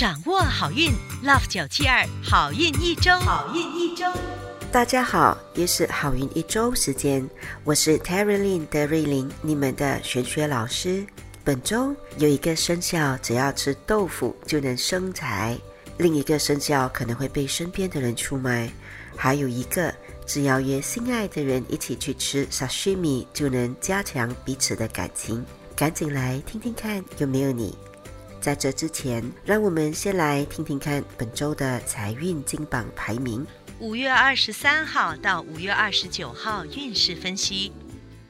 掌握好运，Love 九七二好运一周，好运一周。大家好，又是好运一周时间，我是 Terry Lin 的瑞琳，你们的玄学老师。本周有一个生肖，只要吃豆腐就能生财；另一个生肖可能会被身边的人出卖；还有一个，只要约心爱的人一起去吃 sashimi 就能加强彼此的感情。赶紧来听听看，有没有你？在这之前，让我们先来听听看本周的财运金榜排名。五月二十三号到五月二十九号运势分析。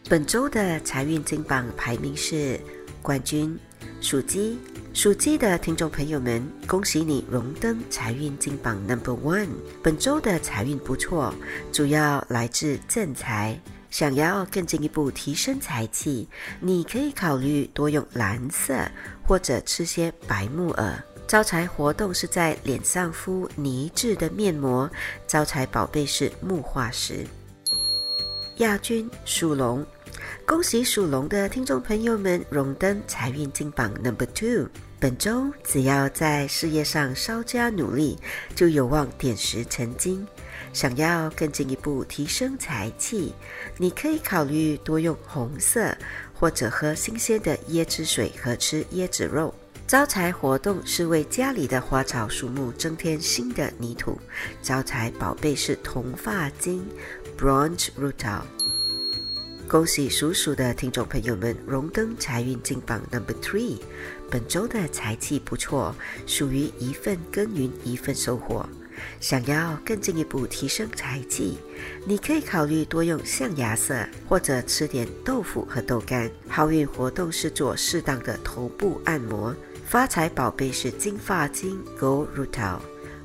本周的财运金榜排名是。冠军属鸡，属鸡的听众朋友们，恭喜你荣登财运金榜 Number One。本周的财运不错，主要来自正财。想要更进一步提升财气，你可以考虑多用蓝色，或者吃些白木耳。招财活动是在脸上敷泥质的面膜，招财宝贝是木化石。亚军属龙。恭喜属龙的听众朋友们荣登财运金榜 Number Two。本周只要在事业上稍加努力，就有望点石成金。想要更进一步提升财气，你可以考虑多用红色，或者喝新鲜的椰汁水和吃椰子肉。招财活动是为家里的花草树木增添新的泥土。招财宝贝是铜发晶 （Bronze Rutil）。恭喜属鼠的听众朋友们荣登财运金榜 Number Three，本周的财气不错，属于一份耕耘一份收获。想要更进一步提升财气，你可以考虑多用象牙色，或者吃点豆腐和豆干。好运活动是做适当的头部按摩。发财宝贝是金发金 Gold Rutil。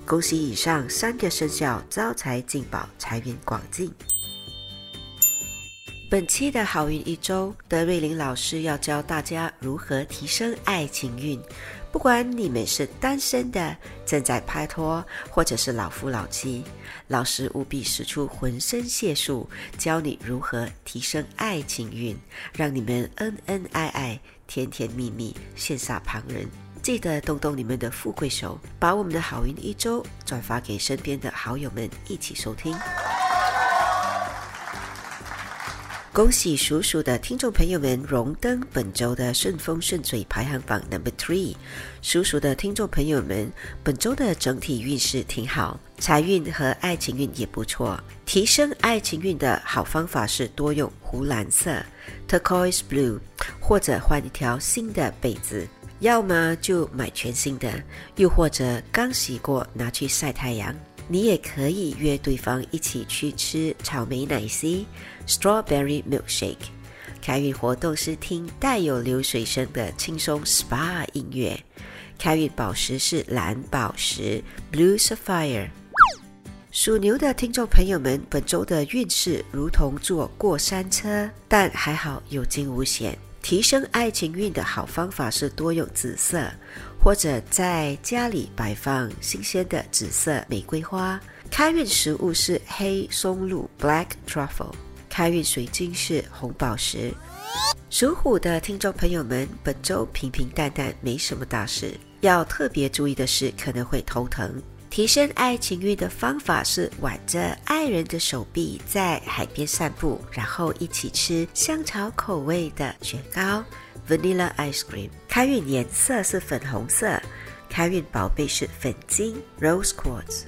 恭喜以上三个生肖招财进宝，财源广进。本期的好运一周，德瑞琳老师要教大家如何提升爱情运。不管你们是单身的、正在拍拖，或者是老夫老妻，老师务必使出浑身解数，教你如何提升爱情运，让你们恩恩爱爱、甜甜蜜蜜，羡煞旁人。记得动动你们的富贵手，把我们的好运一周转发给身边的好友们，一起收听。恭喜属鼠的听众朋友们荣登本周的顺风顺水排行榜 Number Three。属鼠的听众朋友们，本周的整体运势挺好，财运和爱情运也不错。提升爱情运的好方法是多用湖蓝色 （Turquoise Blue），或者换一条新的被子，要么就买全新的，又或者刚洗过拿去晒太阳。你也可以约对方一起去吃草莓奶昔 （Strawberry Milkshake）。开运活动是听带有流水声的轻松 SPA 音乐。开运宝石是蓝宝石 （Blue Sapphire）。属牛的听众朋友们，本周的运势如同坐过山车，但还好有惊无险。提升爱情运的好方法是多用紫色。或者在家里摆放新鲜的紫色玫瑰花。开运食物是黑松露 （Black Truffle）。开运水晶是红宝石。属虎的听众朋友们，本周平平淡淡，没什么大事。要特别注意的是，可能会头疼。提升爱情运的方法是挽着爱人的手臂，在海边散步，然后一起吃香草口味的雪糕。Vanilla ice cream，开运颜色是粉红色，开运宝贝是粉晶 Rose Quartz。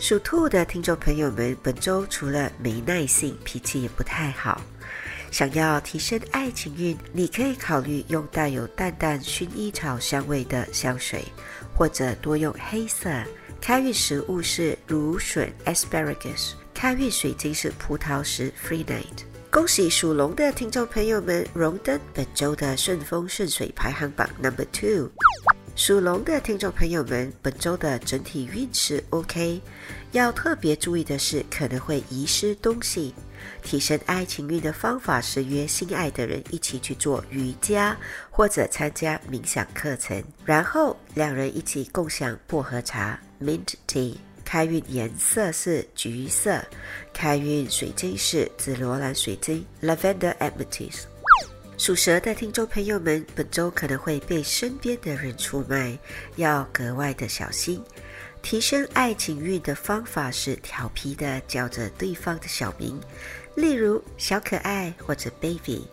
属兔的听众朋友们，本周除了没耐性，脾气也不太好。想要提升爱情运，你可以考虑用带有淡淡薰衣草香味的香水，或者多用黑色。开运食物是芦笋 Asparagus，开运水晶是葡萄石 Free Night。恭喜属龙的听众朋友们荣登本周的顺风顺水排行榜 Number Two。属龙的听众朋友们，本周的整体运势 OK，要特别注意的是可能会遗失东西。提升爱情运的方法是约心爱的人一起去做瑜伽，或者参加冥想课程，然后两人一起共享薄荷茶 Mint Tea。开运颜色是橘色，开运水晶是紫罗兰水晶 （Lavender Amethyst）。属蛇的听众朋友们，本周可能会被身边的人出卖，要格外的小心。提升爱情运的方法是调皮的叫着对方的小名，例如小可爱或者 baby。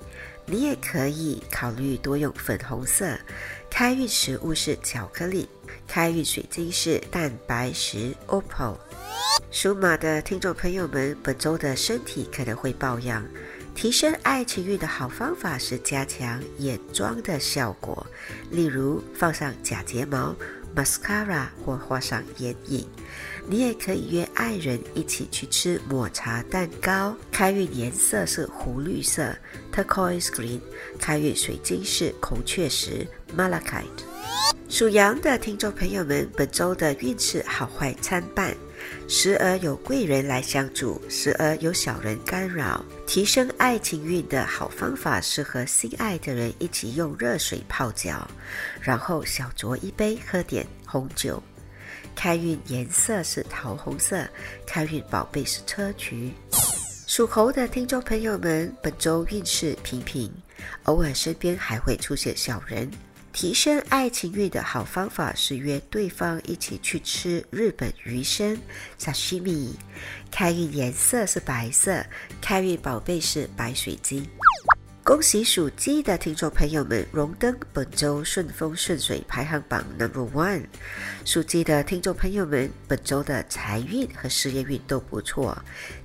你也可以考虑多用粉红色。开运食物是巧克力，开运水晶是蛋白石 opal。属马的听众朋友们，本周的身体可能会抱恙。提升爱情运的好方法是加强眼妆的效果，例如放上假睫毛、mascara 或画上眼影。你也可以约爱人一起去吃抹茶蛋糕。开运颜色是湖绿色 （turquoise green），开运水晶是孔雀石 （malachite）。属羊的听众朋友们，本周的运势好坏参半。时而有贵人来相助，时而有小人干扰。提升爱情运的好方法是和心爱的人一起用热水泡脚，然后小酌一杯，喝点红酒。开运颜色是桃红色，开运宝贝是车菊。属猴的听众朋友们，本周运势平平，偶尔身边还会出现小人。提升爱情运的好方法是约对方一起去吃日本鱼生 （sashimi）。开运颜色是白色，开运宝贝是白水晶。恭喜属鸡的听众朋友们荣登本周顺风顺水排行榜 Number One。属鸡的听众朋友们，本周的财运和事业运都不错。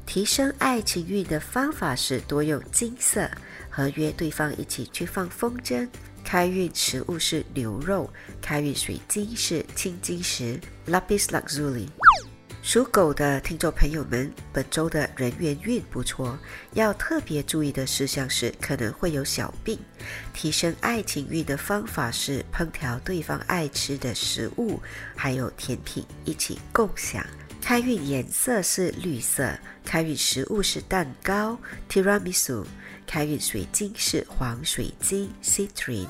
提升爱情运的方法是多用金色，和约对方一起去放风筝。开运食物是牛肉，开运水晶是青金石 （Lapis Lazuli）。属狗的听众朋友们，本周的人缘运不错，要特别注意的事项是可能会有小病。提升爱情运的方法是烹调对方爱吃的食物，还有甜品一起共享。开运颜色是绿色，开运食物是蛋糕 （Tiramisu）。开运水晶是黄水晶 （Citrine）。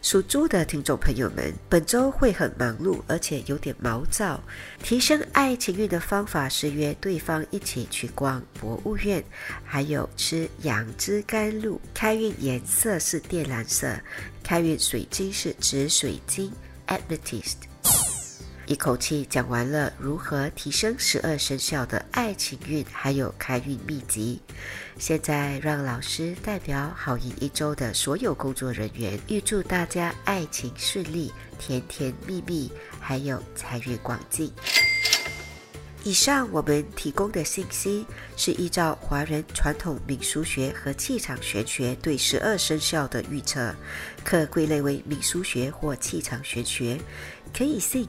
属猪的听众朋友们，本周会很忙碌，而且有点毛躁。提升爱情运的方法是约对方一起去逛博物院，还有吃杨枝甘露。开运颜色是靛蓝色，开运水晶是紫水晶 （Amethyst）。一口气讲完了如何提升十二生肖的爱情运，还有开运秘籍。现在让老师代表好运一周的所有工作人员，预祝大家爱情顺利、甜甜蜜蜜，还有财运广进。以上我们提供的信息是依照华人传统民俗学和气场玄学对十二生肖的预测，可归类为民俗学或气场玄学，可以信。